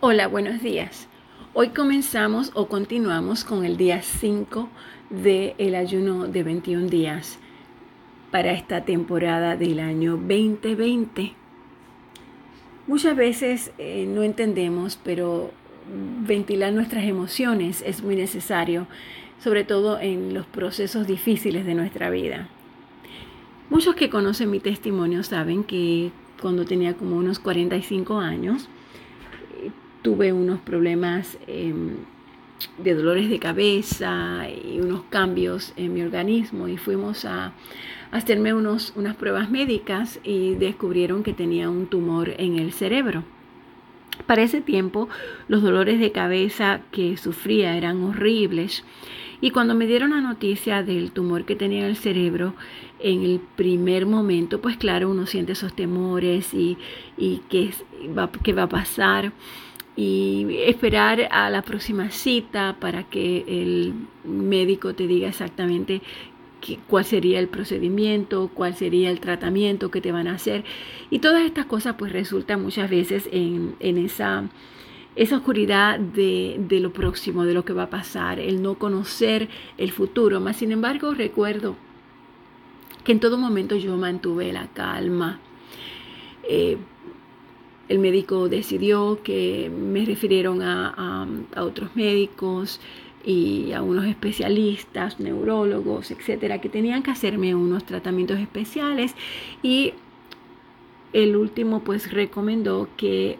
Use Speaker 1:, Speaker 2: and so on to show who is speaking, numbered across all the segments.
Speaker 1: Hola, buenos días. Hoy comenzamos o continuamos con el día 5 del ayuno de 21 días para esta temporada del año 2020. Muchas veces eh, no entendemos, pero ventilar nuestras emociones es muy necesario, sobre todo en los procesos difíciles de nuestra vida. Muchos que conocen mi testimonio saben que cuando tenía como unos 45 años, tuve unos problemas em, de dolores de cabeza y unos cambios en mi organismo y fuimos a, hacerme unos, unas pruebas médicas y descubrieron que tenía un tumor en el cerebro. Para ese tiempo los dolores de cabeza que sufría eran horribles y cuando me dieron la noticia del tumor que tenía en el cerebro, en el primer momento, pues claro, uno siente esos temores y, y qué, va, qué va a pasar y esperar a la próxima cita para que el médico te diga exactamente cuál sería el procedimiento, cuál sería el tratamiento que te van a hacer. Y todas estas cosas pues resultan muchas veces en, esa, esa oscuridad de, de, lo próximo, de lo que va a pasar, el no conocer el futuro. Mas sin embargo recuerdo que en todo momento yo mantuve la calma. Eh, el médico decidió que me refirieron a, otros médicos y a unos especialistas, neurólogos, etcétera, que tenían que hacerme unos tratamientos especiales. Y el último pues recomendó que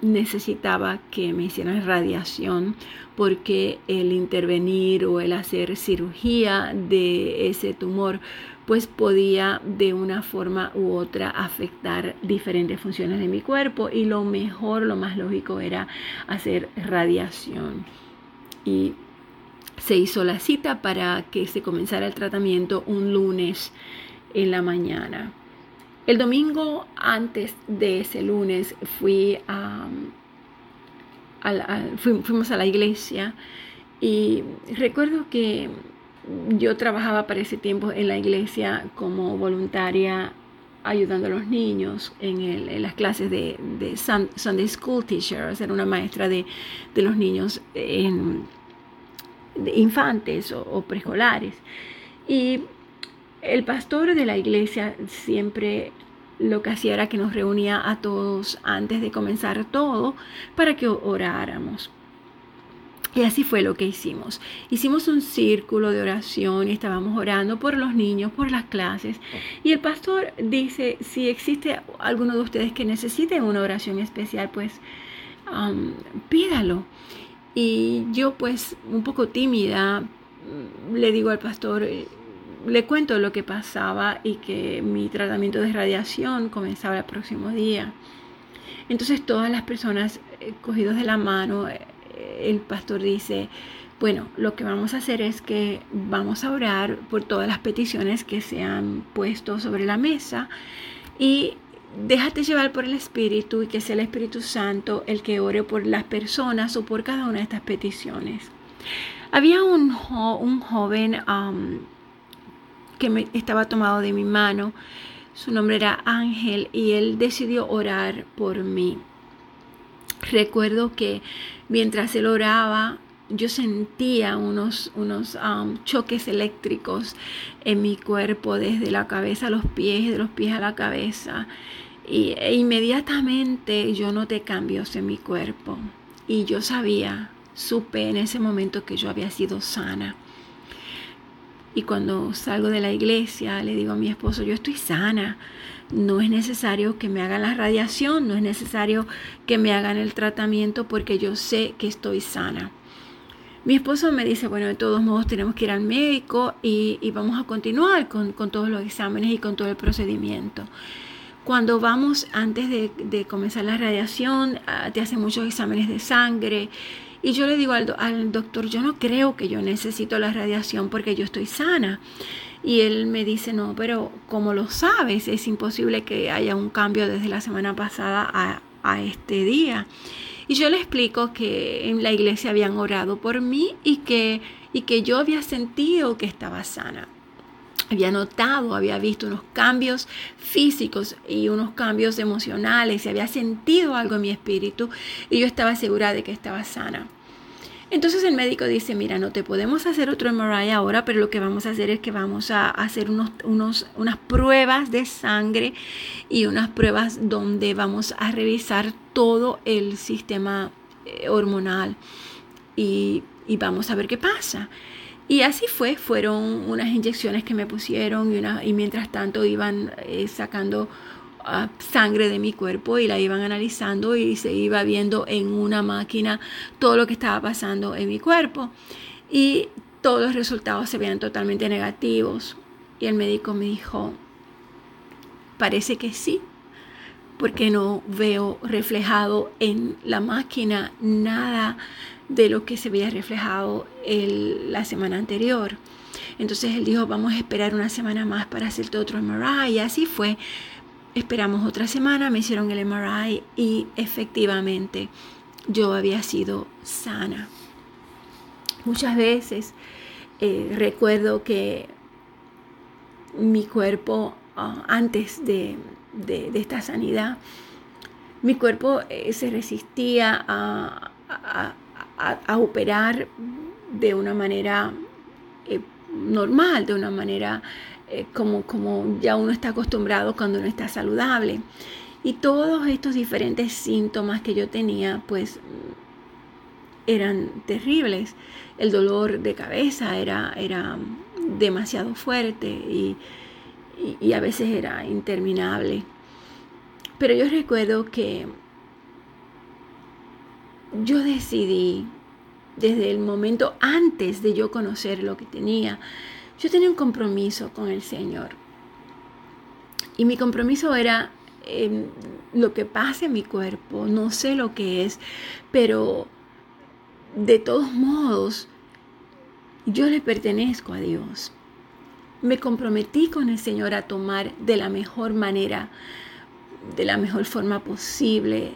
Speaker 1: necesitaba que me hicieran radiación porque el intervenir o el hacer cirugía de ese tumor pues podía de una forma u otra afectar diferentes funciones de mi cuerpo y lo mejor, lo más lógico era hacer radiación. Y se hizo la cita para que se comenzara el tratamiento un lunes en la mañana. El domingo antes de ese lunes fui a, fuimos a la iglesia y recuerdo que yo trabajaba para ese tiempo en la iglesia como voluntaria ayudando a los niños en, las clases de, Sunday School Teacher, ser una maestra de, los niños en, infantes o, preescolares. Y el pastor de la iglesia siempre lo que hacía era que nos reunía a todos antes de comenzar todo para que oráramos. Y así fue lo que hicimos. Hicimos un círculo de oración y estábamos orando por los niños, por las clases. Y el pastor dice, si existe alguno de ustedes que necesite una oración especial, pues um, pídalo. Y yo pues un poco tímida le digo al pastor, le cuento lo que pasaba y que mi tratamiento de radiación comenzaba el próximo día. Entonces todas las personas eh, cogidos de la mano eh, el pastor dice, bueno, lo que vamos a hacer es que vamos a orar por todas las peticiones que se han puesto sobre la mesa y déjate llevar por el Espíritu y que sea el Espíritu Santo el que ore por las personas o por cada una de estas peticiones. Había un, un joven um, que me estaba tomado de mi mano, su nombre era Ángel y él decidió orar por mí. Recuerdo que mientras él oraba, yo sentía unos, unos um, choques eléctricos en mi cuerpo, desde la cabeza a los pies, de los pies a la cabeza. Y e inmediatamente yo noté cambios en mi cuerpo. Y yo sabía, supe en ese momento que yo había sido sana. Y cuando salgo de la iglesia, le digo a mi esposo, yo estoy sana. No es necesario que me hagan la radiación, no es necesario que me hagan el tratamiento porque yo sé que estoy sana. Mi esposo me dice, bueno, de todos modos tenemos que ir al médico y, vamos a continuar con, todos los exámenes y con todo el procedimiento. Cuando vamos antes de, de comenzar la radiación, ah, te hacen muchos exámenes de sangre, y yo le digo al, doctor, yo no creo que yo necesito la radiación porque yo estoy sana. Y él me dice, no, pero como lo sabes, es imposible que haya un cambio desde la semana pasada a, a este día. Y yo le explico que en la iglesia habían orado por mí y que, y que yo había sentido que estaba sana. había notado, había visto unos cambios físicos y unos cambios emocionales y había sentido algo en mi espíritu y yo estaba segura de que estaba sana. Entonces el médico dice, mira, no te podemos hacer otro MRI ahora, pero lo que vamos a hacer es que vamos a hacer unos, unos, unas pruebas de sangre y unas pruebas donde vamos a revisar todo el sistema eh, hormonal y, y vamos a ver qué pasa. Y así fue, fueron unas inyecciones que me pusieron y, y mientras tanto iban eh, sacando sangre de mi cuerpo y la iban analizando y se iba viendo en una máquina todo lo que estaba pasando en mi cuerpo. Y todos los resultados se veían totalmente negativos. Y el médico me dijo, parece que sí, porque no veo reflejado en la máquina nada de lo que se había reflejado la semana anterior. Entonces él dijo, vamos a esperar una semana más para hacerte otro MRI. Y así fue. Esperamos otra semana, me hicieron el MRI y efectivamente yo había sido sana. Muchas veces eh, recuerdo que mi cuerpo, ah, antes de, esta sanidad, mi cuerpo eh, se resistía a, a, operar de una manera eh, normal, de una manera eh, como, como ya uno está acostumbrado cuando uno está saludable. Y todos estos diferentes síntomas que yo tenía, pues eran terribles. El dolor de cabeza era, era demasiado fuerte y, y a veces era interminable. Pero yo recuerdo que yo decidí desde el momento antes de yo conocer lo que tenía, yo tenía un compromiso con el Señor. Y mi compromiso era em, lo que pasa en mi cuerpo, no sé lo que es, pero de todos modos, yo le pertenezco a Dios. Me comprometí con el Señor a tomar de la mejor manera, de la mejor forma posible,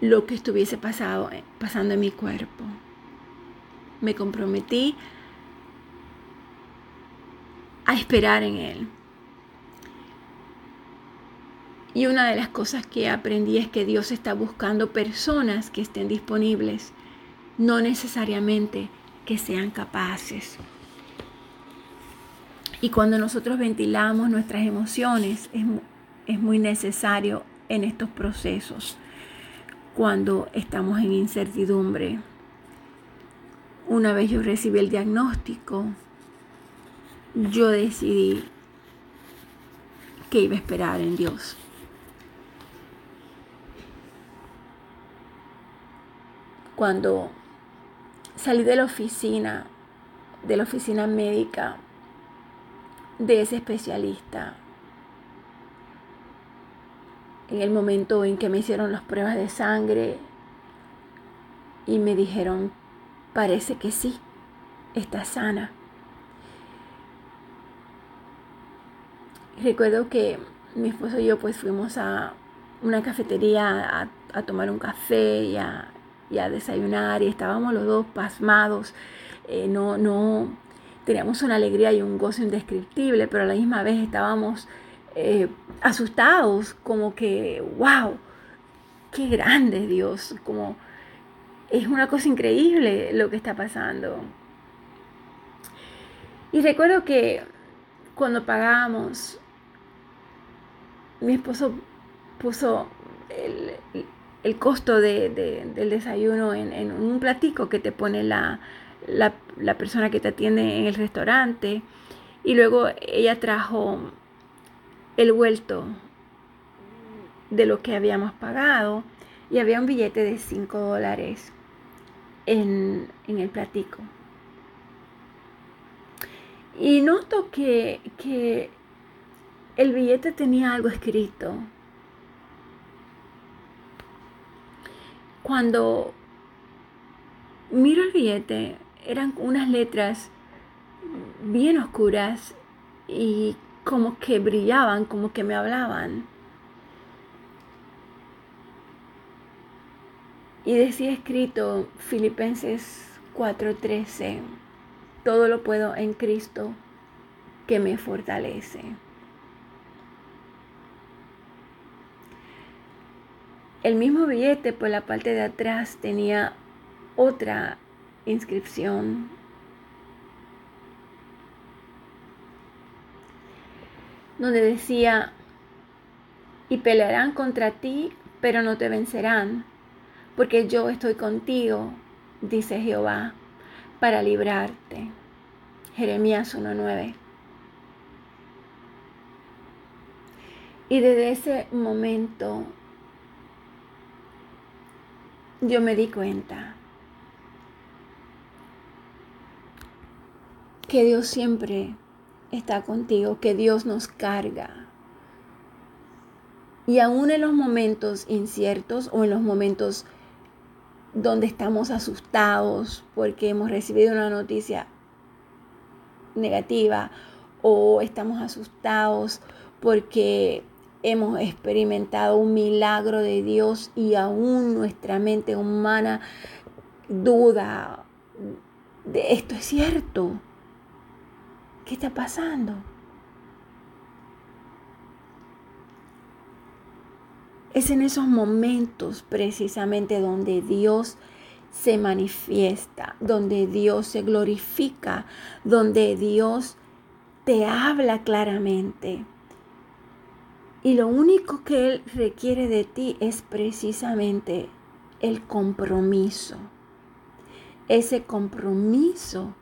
Speaker 1: lo que estuviese pasado, pasando en mi cuerpo. Me comprometí a esperar en Él. Y una de las cosas que aprendí es que Dios está buscando personas que estén disponibles, no necesariamente que sean capaces. Y cuando nosotros ventilamos nuestras emociones, es, es muy necesario en estos procesos cuando estamos en incertidumbre. Una vez yo recibí el diagnóstico, yo decidí que iba a esperar en Dios. Cuando salí de la oficina, de la oficina médica de ese especialista, en el momento en que me hicieron las pruebas de sangre y me dijeron, parece que sí, está sana. Recuerdo que mi esposo y yo pues fuimos a una cafetería a, tomar un café y a, desayunar y estábamos los dos pasmados. Eh, no, no, teníamos una alegría y un gozo indescriptible, pero a la misma vez estábamos eh, asustados, como que, wow, qué grande Dios, como es una cosa increíble lo que está pasando. Y recuerdo que cuando pagamos, mi esposo puso el, costo del desayuno en, un platico que te pone la, la persona que te atiende en el restaurante. Y luego ella trajo el vuelto de lo que habíamos pagado y había un billete de 5 dólares en, el platico. Y noto que, que el billete tenía algo escrito. Cuando miro el billete, eran unas letras bien oscuras y como que brillaban, como que me hablaban. Y decía escrito Filipenses 4:13, todo lo puedo en Cristo que me fortalece. El mismo billete por la parte de atrás tenía otra inscripción. Donde decía, y pelearán contra ti, pero no te vencerán, porque yo estoy contigo, dice Jehová, para librarte. Jeremías 1.9. Y desde ese momento yo me di cuenta que Dios siempre está contigo, que Dios nos carga. Y aún en los momentos inciertos o en los momentos donde estamos asustados porque hemos recibido una noticia negativa o estamos asustados porque hemos experimentado un milagro de Dios y aún nuestra mente humana duda de esto es cierto. ¿Qué está pasando? Es en esos momentos precisamente donde Dios se manifiesta, donde Dios se glorifica, donde Dios te habla claramente. Y lo único que Él requiere de ti es precisamente el compromiso. Ese compromiso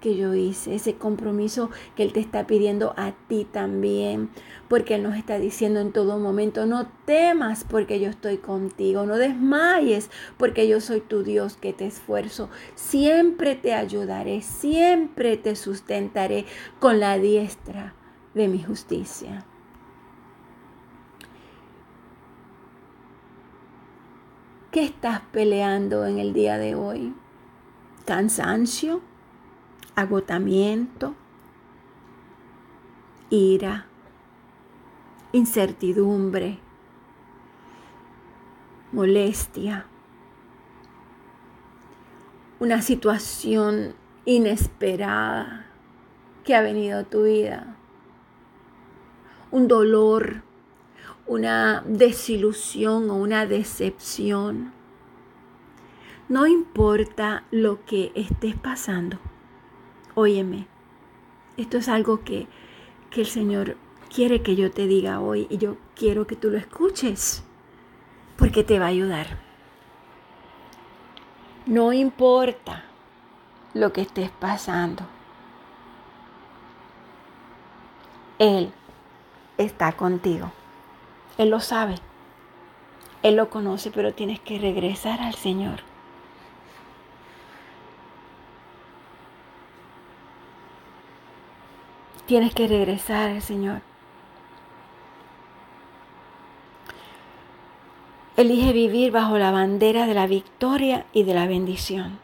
Speaker 1: que yo hice, ese compromiso que Él te está pidiendo a ti también, porque Él nos está diciendo en todo momento, no temas porque yo estoy contigo, no desmayes porque yo soy tu Dios que te esfuerzo, siempre te ayudaré, siempre te sustentaré con la diestra de mi justicia. ¿Qué estás peleando en el día de hoy? ¿Cansancio? agotamiento, ira, incertidumbre, molestia, una situación inesperada que ha venido a tu vida, un dolor, una desilusión o una decepción. No importa lo que estés pasando. Óyeme, esto es algo que, que el Señor quiere que yo te diga hoy y yo quiero que tú lo escuches porque te va a ayudar. No importa lo que estés pasando. Él está contigo. Él lo sabe. Él lo conoce, pero tienes que regresar al Señor. Tienes que regresar al Señor. Elige vivir bajo la bandera de la victoria y de la bendición.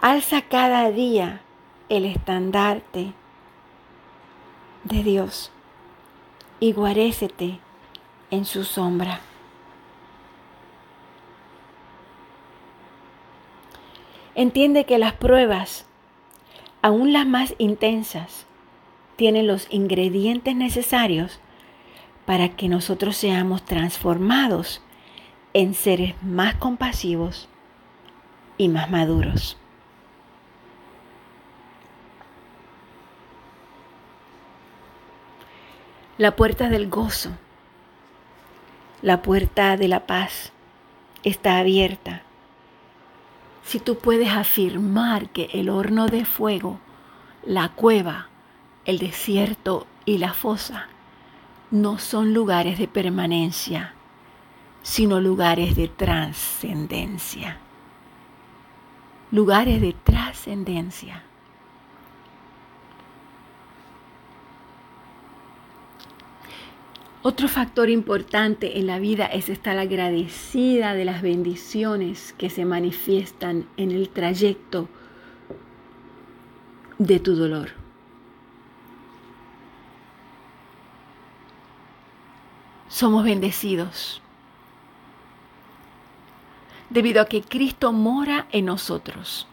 Speaker 1: Alza cada día el estandarte de Dios y guarécete en su sombra. Entiende que las pruebas aún las más intensas, tienen los ingredientes necesarios para que nosotros seamos transformados en seres más compasivos y más maduros. La puerta del gozo, la puerta de la paz está abierta si tú puedes afirmar que el horno de fuego, la cueva, el desierto y la fosa no son lugares de permanencia, sino lugares de trascendencia. Lugares de trascendencia. Otro factor importante en la vida es estar agradecida de las bendiciones que se manifiestan en el trayecto de tu dolor. Somos bendecidos debido a que Cristo mora en nosotros.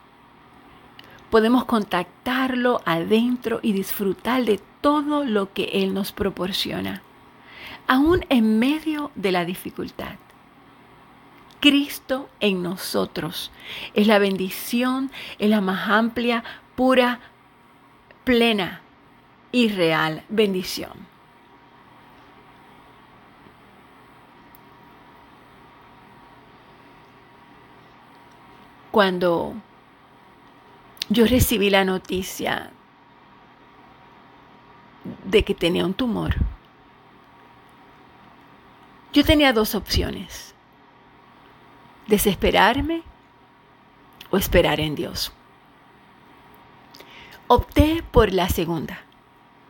Speaker 1: Podemos contactarlo adentro y disfrutar de todo lo que Él nos proporciona, aún en medio de la dificultad. Cristo en nosotros es la bendición, es la más amplia, pura, plena y real bendición. Cuando yo recibí la noticia de que tenía un tumor, yo tenía dos opciones, desesperarme o esperar en Dios. Opté por la segunda,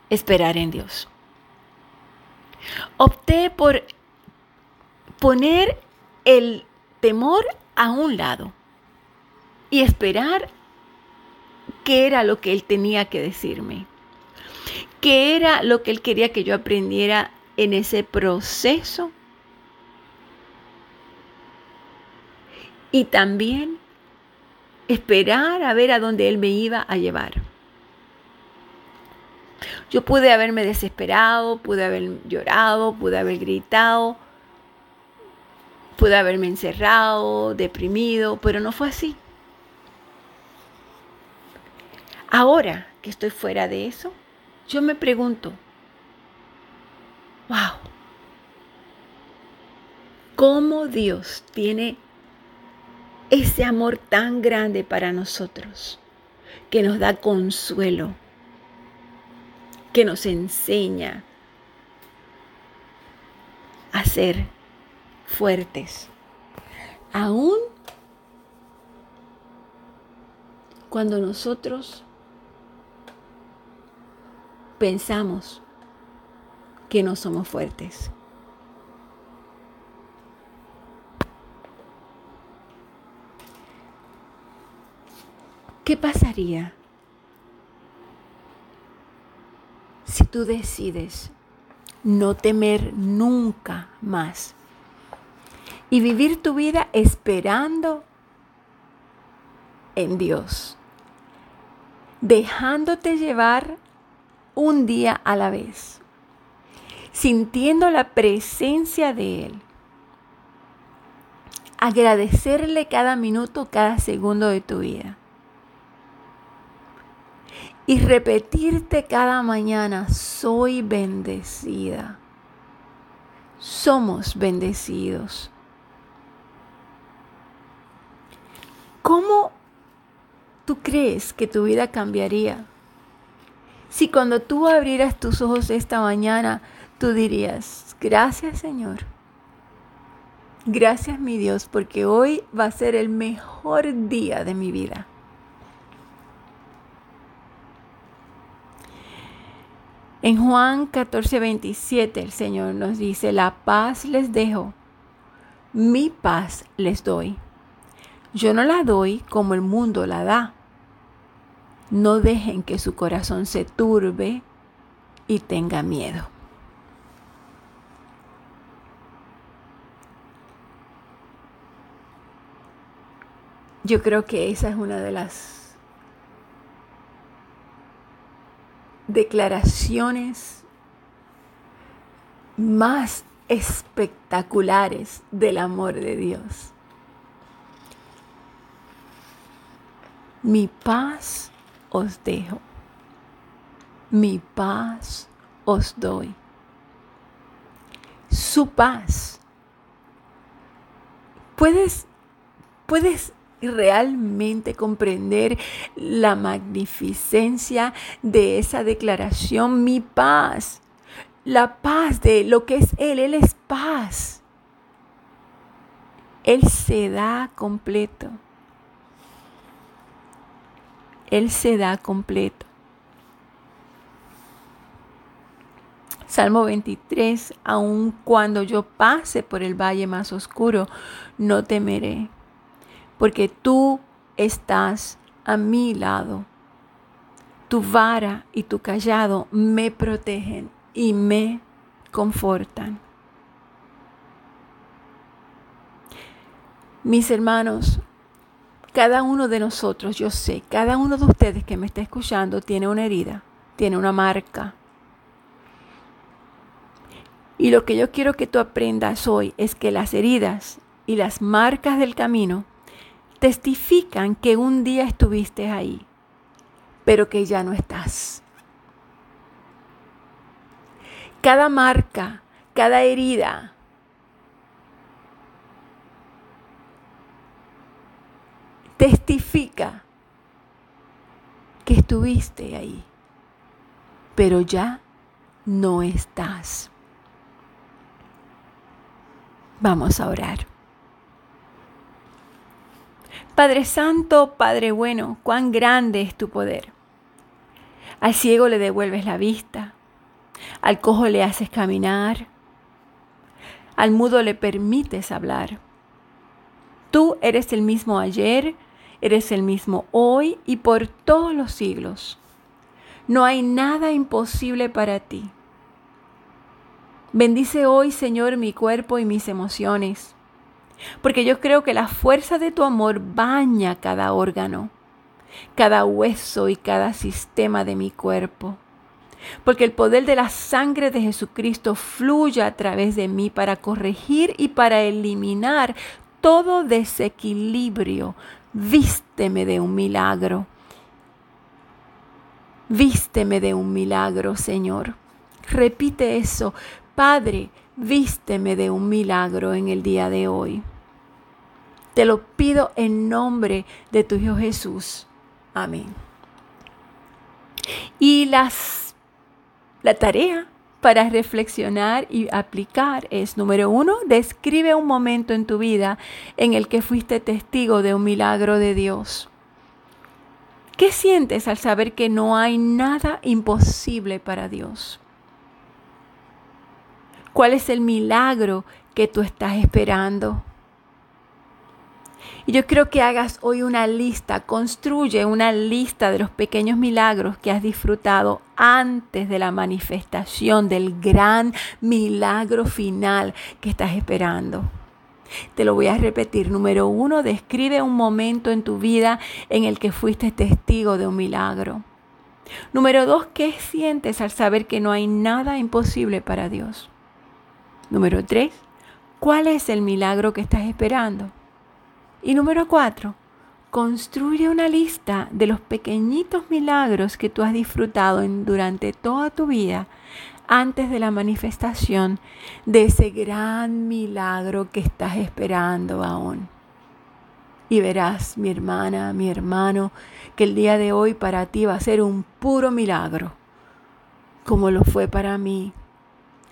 Speaker 1: esperar en Dios. Opté por poner el temor a un lado y esperar qué era lo que Él tenía que decirme, qué era lo que Él quería que yo aprendiera en ese proceso y también esperar a ver a dónde Él me iba a llevar. Yo pude haberme desesperado, pude haber llorado, pude haber gritado, pude haberme encerrado, deprimido, pero no fue así. Ahora que estoy fuera de eso, yo me pregunto, wow, ¿cómo Dios tiene ese amor tan grande para nosotros que nos da consuelo? que nos enseña a ser fuertes. Aún cuando nosotros pensamos que no somos fuertes. ¿Qué pasaría si tú decides no temer nunca más y vivir tu vida esperando en Dios, dejándote llevar un día a la vez, sintiendo la presencia de Él, agradecerle cada minuto, cada segundo de tu vida y repetirte cada mañana, soy bendecida. Somos bendecidos. ¿Cómo tú crees que tu vida cambiaría? Si cuando tú abrieras tus ojos esta mañana, tú dirías, gracias Señor. Gracias mi Dios, porque hoy va a ser el mejor día de mi vida. En Juan 14, 27 el Señor nos dice, la paz les dejo, mi paz les doy. Yo no la doy como el mundo la da. No dejen que su corazón se turbe y tenga miedo. Yo creo que esa es una de las declaraciones más espectaculares del amor de Dios. Mi paz os dejo, mi paz os doy. Su paz. Puedes, puedes realmente comprender la magnificencia de esa declaración, mi paz, la paz de lo que es Él, Él es paz. Él se da completo. Él se da completo. Salmo 23, aun cuando yo pase por el valle más oscuro, no temeré porque tú estás a mi lado. Tu vara y tu callado me protegen y me confortan. Mis hermanos, Cada uno de nosotros, yo sé, cada uno de ustedes que me está escuchando tiene una herida, tiene una marca. Y lo que yo quiero que tú aprendas hoy es que las heridas y las marcas del camino testifican que un día estuviste ahí, pero que ya no estás. Cada marca, cada herida, testifica que estuviste ahí, pero ya no estás. Vamos a orar. Padre Santo, Padre bueno, cuán grande es tu poder. Al ciego le devuelves la vista, al cojo le haces caminar, al mudo le permites hablar. Tú eres el mismo ayer, eres el mismo hoy y por todos los siglos. No hay nada imposible para ti. Bendice hoy, Señor, mi cuerpo y mis emociones porque yo creo que la fuerza de tu amor baña cada órgano, cada hueso y cada sistema de mi cuerpo. Porque el poder de la sangre de Jesucristo fluye a través de mí para corregir y para eliminar todo desequilibrio. Vísteme de un milagro. Vísteme de un milagro, Señor. Repite eso. Padre, vísteme de un milagro en el día de hoy. Te lo pido en nombre de tu Hijo Jesús. Amén. Y las, la tarea para reflexionar y aplicar es, número uno, describe un momento en tu vida en el que fuiste testigo de un milagro de Dios. ¿Qué sientes al saber que no hay nada imposible para Dios? ¿Cuál es el milagro que tú estás esperando? Y yo quiero que hagas hoy una lista, construye una lista de los pequeños milagros que has disfrutado antes de la manifestación del gran milagro final que estás esperando. Te lo voy a repetir. Número uno, describe un momento en tu vida en el que fuiste testigo de un milagro. Número dos, ¿qué sientes al saber que no hay nada imposible para Dios? Número tres, ¿cuál es el milagro que estás esperando? Y número cuatro, construye una lista de los pequeñitos milagros que tú has disfrutado durante toda tu vida antes de la manifestación de ese gran milagro que estás esperando aún. Y verás, mi hermana, mi hermano, que el día de hoy para ti va a ser un puro milagro, como lo fue para mí,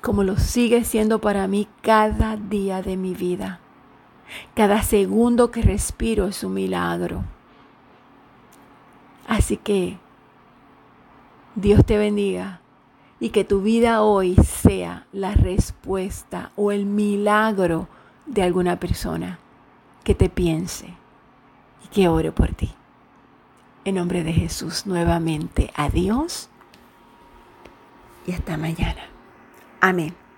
Speaker 1: como lo sigue siendo para mí cada día de mi vida. Cada segundo que respiro es un milagro. Así que Dios te bendiga y que tu vida hoy sea la respuesta o el milagro de alguna persona que te piense y que ore por ti. En nombre de Jesús, nuevamente, adiós y hasta mañana. Amén.